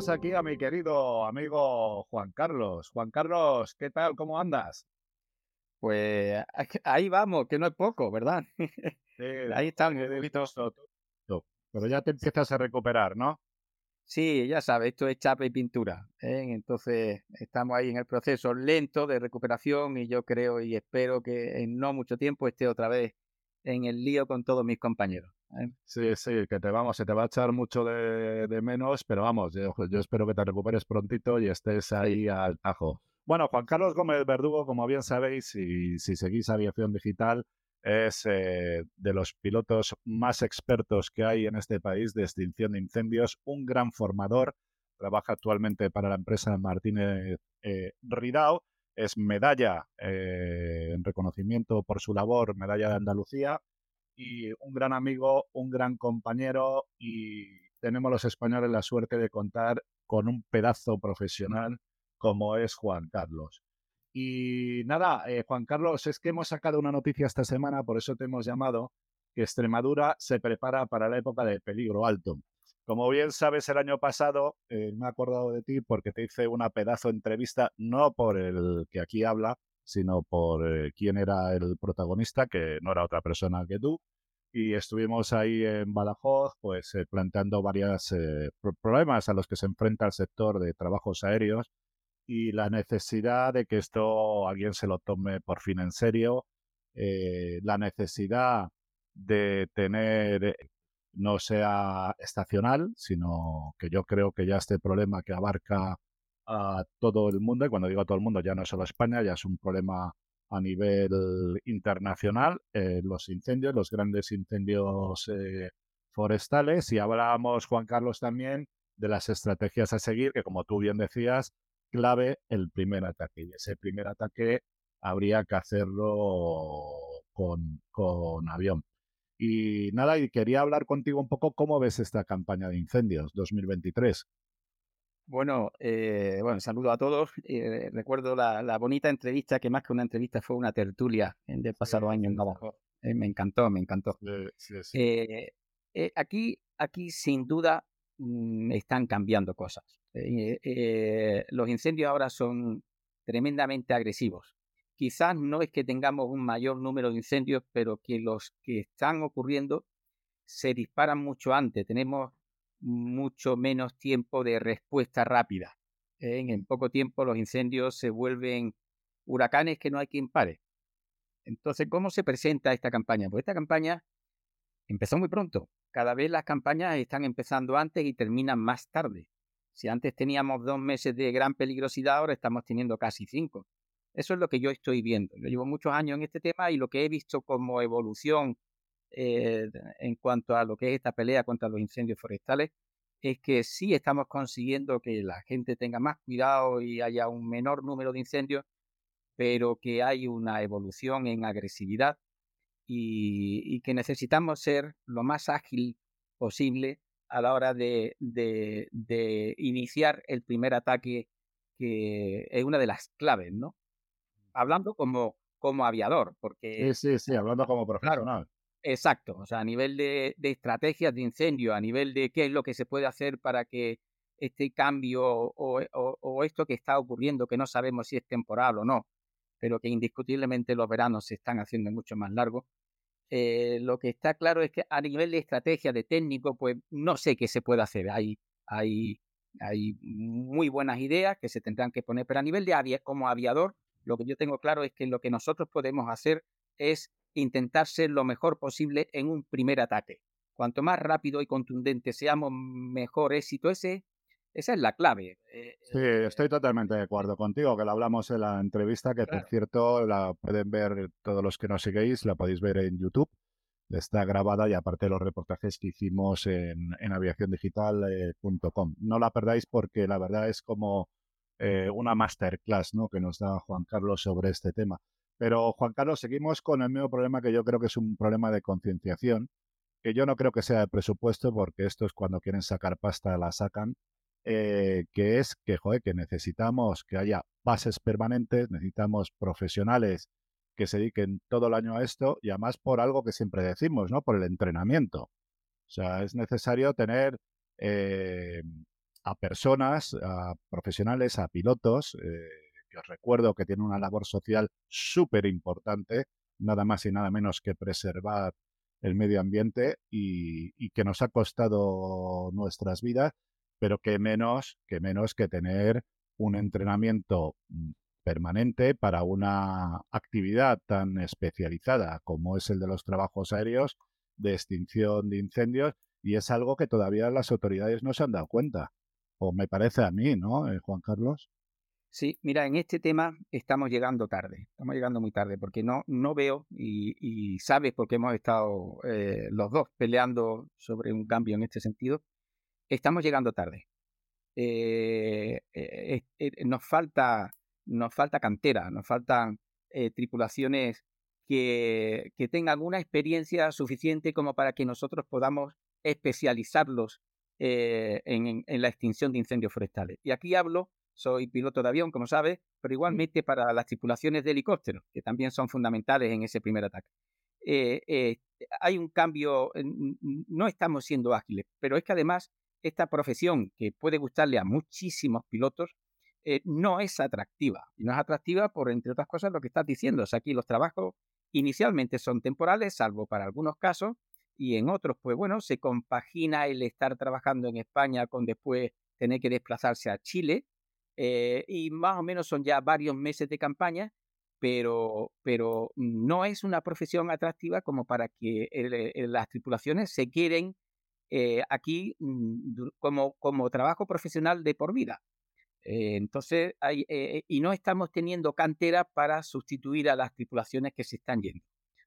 tenemos aquí a mi querido amigo Juan Carlos. Juan Carlos, ¿qué tal? ¿Cómo andas? Pues ahí vamos, que no es poco, ¿verdad? Sí, ahí están. Pero ya te empiezas a recuperar, ¿no? Sí, ya sabes, esto es chapa y pintura. ¿eh? Entonces, estamos ahí en el proceso lento de recuperación y yo creo y espero que en no mucho tiempo esté otra vez en el lío con todos mis compañeros. Sí, sí, que te vamos, se te va a echar mucho de, menos, pero vamos, yo, espero que te recuperes prontito y estés ahí al tajo. Bueno, Juan Carlos Gómez Verdugo, como bien sabéis, y si seguís aviación digital, es eh, de los pilotos más expertos que hay en este país de extinción de incendios, un gran formador, trabaja actualmente para la empresa Martínez eh, Ridao, es medalla eh, en reconocimiento por su labor, medalla de Andalucía, y un gran amigo, un gran compañero, y tenemos los españoles la suerte de contar con un pedazo profesional como es Juan Carlos. Y nada, eh, Juan Carlos, es que hemos sacado una noticia esta semana, por eso te hemos llamado, que Extremadura se prepara para la época de peligro alto. Como bien sabes, el año pasado eh, me he acordado de ti porque te hice una pedazo entrevista, no por el que aquí habla, sino por eh, quién era el protagonista, que no era otra persona que tú. Y estuvimos ahí en Badajoz, pues planteando varios problemas a los que se enfrenta el sector de trabajos aéreos y la necesidad de que esto alguien se lo tome por fin en serio, eh, la necesidad de tener eh, no sea estacional, sino que yo creo que ya este problema que abarca a todo el mundo, y cuando digo a todo el mundo ya no es solo España, ya es un problema a nivel internacional, eh, los incendios, los grandes incendios forestales, y hablábamos, Juan Carlos, también de las estrategias a seguir, que como tú bien decías, clave el primer ataque. Y ese primer ataque habría que hacerlo con, con avión. Y nada, y quería hablar contigo un poco cómo ves esta campaña de incendios 2023. Bueno, eh, bueno, saludo a todos. Eh, recuerdo la, bonita entrevista, que más que una entrevista fue una tertulia del pasado año en Navajo. Eh, me encantó, me encantó. aquí, aquí, sin duda, mm, están cambiando cosas. Eh, eh, los incendios ahora son tremendamente agresivos. Quizás no es que tengamos un mayor número de incendios, pero que los que están ocurriendo se disparan mucho antes. Tenemos mucho menos tiempo de respuesta rápida. ¿eh? En poco tiempo los incendios se vuelven huracanes que no hay quien pare. Entonces, ¿cómo se presenta esta campaña? Pues esta campaña empezó muy pronto. Cada vez las campañas están empezando antes y terminan más tarde. Si antes teníamos dos meses de gran peligrosidad, ahora estamos teniendo casi cinco. Eso es lo que yo estoy viendo. Yo llevo muchos años en este tema y lo que he visto como evolución eh, en cuanto a lo que es esta pelea contra los incendios forestales es que sí estamos consiguiendo que la gente tenga más cuidado y haya un menor número de incendios, pero que hay una evolución en agresividad y que necesitamos ser lo más ágil posible a la hora de, de, iniciar el primer ataque, que es una de las claves, ¿no? Hablando como, como aviador, porque... Sí, sí, sí, hablando como profesional. Exacto, o sea, a nivel de, estrategias de incendio, a nivel de qué es lo que se puede hacer para que este cambio o, o, esto que está ocurriendo, que no sabemos si es temporal o no, pero que indiscutiblemente los veranos se están haciendo mucho más largos, eh, lo que está claro es que a nivel de estrategia, de técnico, pues no sé qué se puede hacer. Hay, hay, hay muy buenas ideas que se tendrán que poner, pero a nivel de avia, como aviador, lo que yo tengo claro es que lo que nosotros podemos hacer es intentar ser lo mejor posible en un primer ataque. Cuanto más rápido y contundente seamos, mejor éxito ese esa es la clave. Eh, sí, eh, estoy totalmente de acuerdo contigo, que lo hablamos en la entrevista, que por cierto la pueden ver todos los que nos seguís, la podéis ver en YouTube. Está grabada y aparte los reportajes que hicimos en, en aviaciondigital.com. no la perdáis porque la verdad es como eh, una masterclass ¿no? que nos da Juan Carlos sobre este tema. Pero Juan Carlos, seguimos con el mismo problema que yo creo que es un problema de concienciación, que yo no creo que sea de presupuesto porque esto es cuando quieren sacar pasta la sacan eh, que es que, joder, que necesitamos que haya bases permanentes, necesitamos profesionales que se dediquen todo el año a esto y además por algo que siempre decimos, ¿no? Por el entrenamiento. O sea, es necesario tener eh, a personas, a profesionales, a pilotos, eh, os recuerdo que tienen una labor social súper importante, nada más y nada menos que preservar el medio ambiente y, que nos ha costado nuestras vidas, pero que menos que menos que tener un entrenamiento mm, permanente para una actividad tan especializada como es el de los trabajos aéreos de extinción de incendios y es algo que todavía las autoridades no se han dado cuenta. O me parece a mí, ¿no, eh, Juan Carlos? Sí, mira, en este tema estamos llegando tarde, estamos llegando muy tarde, porque no, no veo, y, sabes porque hemos estado eh, los dos peleando sobre un cambio en este sentido, estamos llegando tarde. Eh, nos, falta, nos falta cantera, nos faltan tripulaciones que, que tengan una experiencia suficiente como para que nosotros podamos especializarlos eh, en, la extinción de incendios forestales. Y aquí hablo, soy piloto de avión, como sabes, pero igualmente para las tripulaciones de helicópteros, que también son fundamentales en ese primer ataque. Eh, eh, hay un cambio, no estamos siendo ágiles, pero es que además esta profesión, que puede gustarle a muchísimos pilotos, no es atractiva. Y no es atractiva por, entre otras cosas, lo que estás diciendo. O sea, aquí los trabajos inicialmente son temporales, salvo para algunos casos, y en otros, pues bueno, se compagina el estar trabajando en España con después tener que desplazarse a Chile eh, y más o menos son ya varios meses de campaña, pero, pero no es una profesión atractiva como para que las tripulaciones se quieren eh, aquí mm, como, como trabajo profesional de por vida. Eh, entonces, hay, y no estamos teniendo cantera para sustituir a las tripulaciones que se están yendo.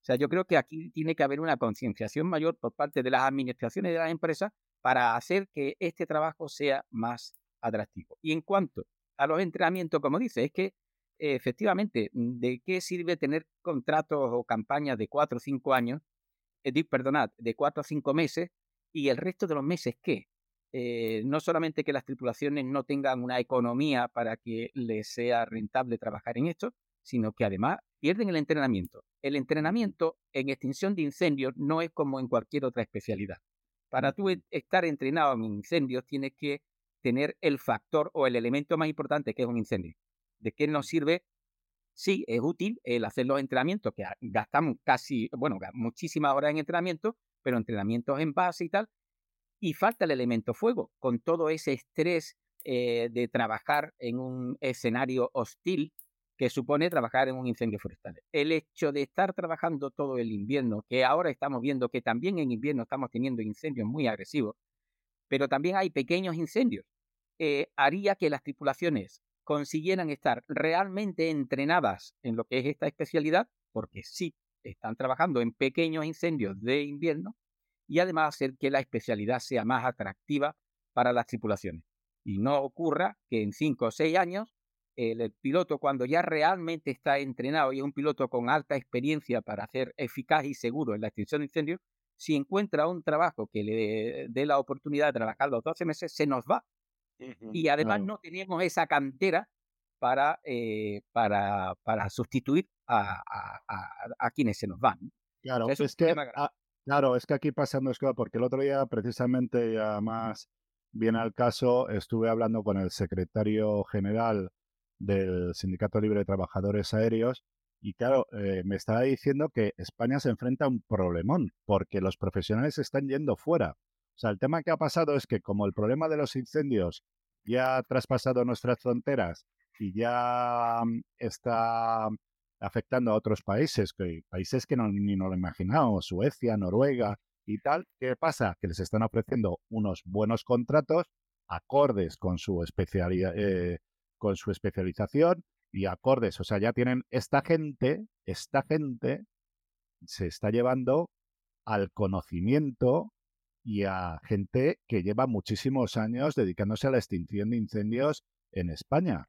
O sea, yo creo que aquí tiene que haber una concienciación mayor por parte de las administraciones de las empresas para hacer que este trabajo sea más atractivo. Y en cuanto a los entrenamientos, como dice, es que efectivamente, ¿de qué sirve tener contratos o campañas de cuatro o cinco años, eh, perdonad, de cuatro o cinco meses, y el resto de los meses qué? Eh, no solamente que las tripulaciones no tengan una economía para que les sea rentable trabajar en esto, sino que además pierden el entrenamiento. El entrenamiento en extinción de incendios no es como en cualquier otra especialidad. Para tú estar entrenado en incendios tienes que tener el factor o el elemento más importante que es un incendio. ¿De qué nos sirve? Sí, es útil el hacer los entrenamientos, que gastamos casi, bueno, muchísimas horas en entrenamiento, pero entrenamientos en base y tal. Y falta el elemento fuego, con todo ese estrés eh, de trabajar en un escenario hostil que supone trabajar en un incendio forestal. El hecho de estar trabajando todo el invierno, que ahora estamos viendo que también en invierno estamos teniendo incendios muy agresivos, pero también hay pequeños incendios, eh, haría que las tripulaciones consiguieran estar realmente entrenadas en lo que es esta especialidad, porque sí están trabajando en pequeños incendios de invierno, y además hacer que la especialidad sea más atractiva para las tripulaciones. Y no ocurra que en cinco o seis años el, piloto cuando ya realmente está entrenado y es un piloto con alta experiencia para hacer eficaz y seguro en la extinción de incendios, si encuentra un trabajo que le dé la oportunidad de trabajar los 12 meses, se nos va. Y además no tenemos esa cantera para, eh, para, para sustituir a, a, quienes se nos van. Claro, es, que, claro, es que aquí pasando es que porque el otro día precisamente ya más bien al caso estuve hablando con el secretario general del Sindicato Libre de Trabajadores Aéreos. Y claro, eh, me estaba diciendo que España se enfrenta a un problemón, porque los profesionales están yendo fuera. O sea, el tema que ha pasado es que como el problema de los incendios ya ha traspasado nuestras fronteras y ya mm, está afectando a otros países, que, países que no, ni nos lo imaginamos, Suecia, Noruega y tal, ¿qué pasa? Que les están ofreciendo unos buenos contratos acordes con su eh, con su especialización y acordes. O sea, ya tienen esta gente, esta gente se está llevando al conocimiento y a gente que lleva muchísimos años dedicándose a la extinción de incendios en España.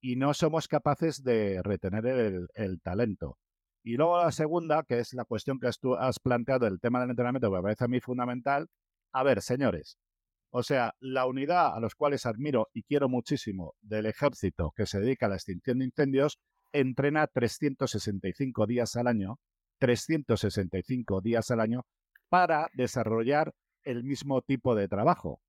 Y no somos capaces de retener el, talento. Y luego la segunda, que es la cuestión que tú has planteado, el tema del entrenamiento, que me parece a mí fundamental. A ver, señores, o sea, la unidad a los cuales admiro y quiero muchísimo del ejército que se dedica a la extinción de incendios, entrena 365 días al año, 365 días al año, para desarrollar el mismo tipo de trabajo.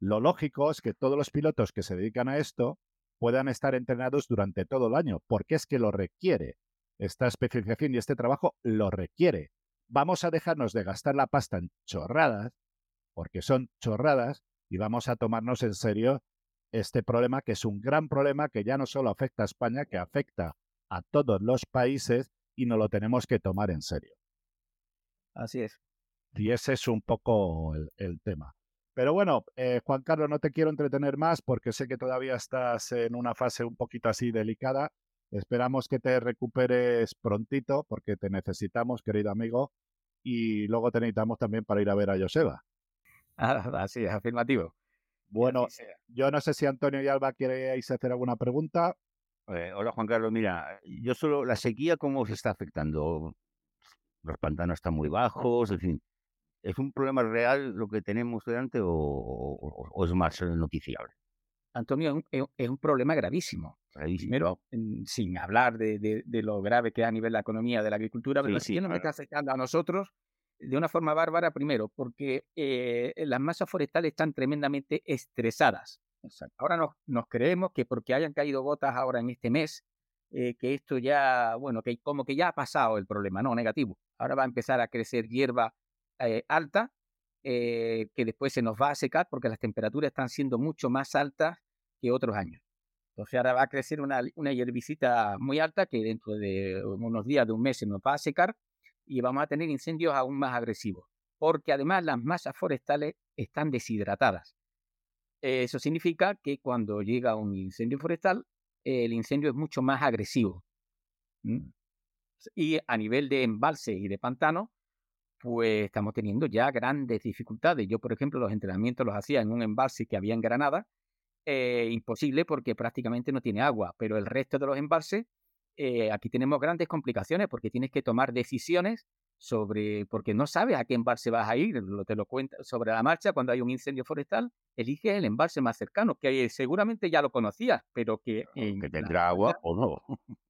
Lo lógico es que todos los pilotos que se dedican a esto puedan estar entrenados durante todo el año, porque es que lo requiere. Esta especialización y este trabajo lo requiere. Vamos a dejarnos de gastar la pasta en chorradas, porque son chorradas, y vamos a tomarnos en serio este problema, que es un gran problema que ya no solo afecta a España, que afecta a todos los países y no lo tenemos que tomar en serio. Así es. Y ese es un poco el, tema. Pero bueno, eh, Juan Carlos, no te quiero entretener más porque sé que todavía estás en una fase un poquito así delicada. Esperamos que te recuperes prontito porque te necesitamos, querido amigo, y luego te necesitamos también para ir a ver a Joseba. Ah, así es, afirmativo. Bueno, yo no sé si Antonio y Alba queréis hacer alguna pregunta. Eh, hola Juan Carlos, mira, yo solo, la sequía, ¿cómo se está afectando? Los pantanos están muy bajos, en fin. ¿Es un problema real lo que tenemos delante o, es más noticiable? Antonio, es un, problema gravísimo. Primero, sin hablar de, lo grave que es a nivel de la economía, de la agricultura, pero sí, no me está afectando a nosotros de una forma bárbara, primero, porque eh, las masas forestales están tremendamente estresadas. Ahora nos, nos, creemos que porque hayan caído gotas ahora en este mes, eh, que esto ya, bueno, que como que ya ha pasado el problema, no, negativo. Ahora va a empezar a crecer hierba eh, alta, que después se nos va a secar porque las temperaturas están siendo mucho más altas que otros años. Entonces ahora va a crecer una, una hierbicita muy alta que dentro de unos días, de un mes, se nos va a secar y vamos a tener incendios aún más agresivos, porque además las masas forestales están deshidratadas. Eso significa que cuando llega un incendio forestal, el incendio es mucho más agresivo. Y a nivel de embalse y de pantano, pues estamos teniendo ya grandes dificultades. Yo, por ejemplo, los entrenamientos los hacía en un embalse que había en Granada. Eh, imposible porque prácticamente no tiene agua, pero el resto de los embalses eh, aquí tenemos grandes complicaciones porque tienes que tomar decisiones sobre, porque no sabes a qué embalse vas a ir, te lo cuenta sobre la marcha cuando hay un incendio forestal, elige el embalse más cercano, que seguramente ya lo conocías, pero que... que tendrá agua o no.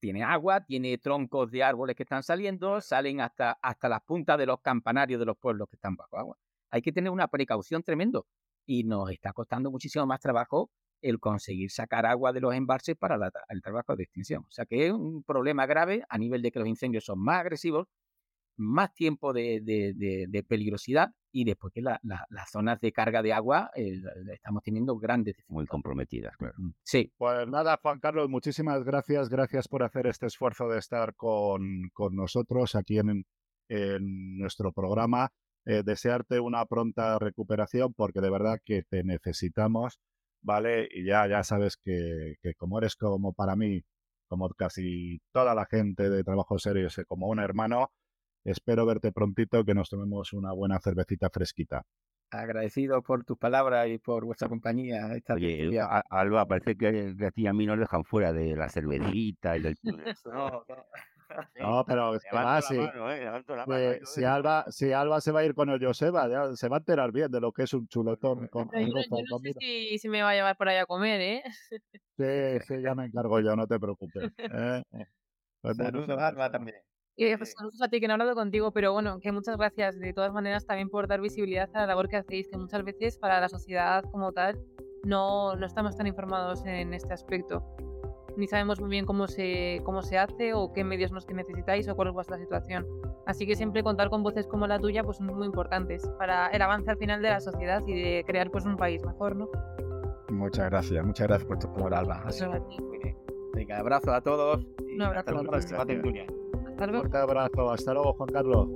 Tiene agua, tiene troncos de árboles que están saliendo, salen hasta, hasta las puntas de los campanarios de los pueblos que están bajo agua. Hay que tener una precaución tremendo y nos está costando muchísimo más trabajo el conseguir sacar agua de los embalses para el trabajo de extinción. O sea que es un problema grave a nivel de que los incendios son más agresivos, más tiempo de, peligrosidad y después que las zonas de carga de agua eh, estamos teniendo grandes Muy comprometidas, claro. Mm, sí. Pues nada, Juan Carlos, muchísimas gracias. Gracias por hacer este esfuerzo de estar con, nosotros aquí en, nuestro programa. Eh, desearte una pronta recuperación porque de verdad que te necesitamos ¿vale? Y ya, ya sabes que, como eres como para mí, como casi toda la gente de trabajo serio, como un hermano, espero verte prontito, que nos tomemos una buena cervecita fresquita. Agradecido por tus palabras y por vuestra compañía. Esta Oye, Alba, parece que, a ti a mí nos dejan fuera de la cervecita y del... no, no. No, pero si, eh, si, Alba, si Alba se va a ir con el Joseba, se va a enterar bien de lo que es un chuletón con, yo, no sé si, si, me va a llevar por ahí a comer, ¿eh? Sí, sí, ya me encargo yo, no te preocupes. ¿eh? Pues saludos a Alba también. Y pues, saludos a ti que no he hablado contigo, pero bueno, que muchas gracias de todas maneras también por dar visibilidad a la labor que hacéis, que muchas veces para la sociedad como tal no, no estamos tan informados en este aspecto ni sabemos muy bien cómo se, cómo se hace o qué medios nos necesitáis o cuál es vuestra situación. Así que siempre contar con voces como la tuya pues son muy importantes para el avance al final de la sociedad y de crear pues un país mejor, ¿no? Muchas gracias, muchas gracias por tu palabra, Alba. Venga, abrazo a todos. Un abrazo. Hasta luego. Un abrazo, hasta luego, Juan Carlos.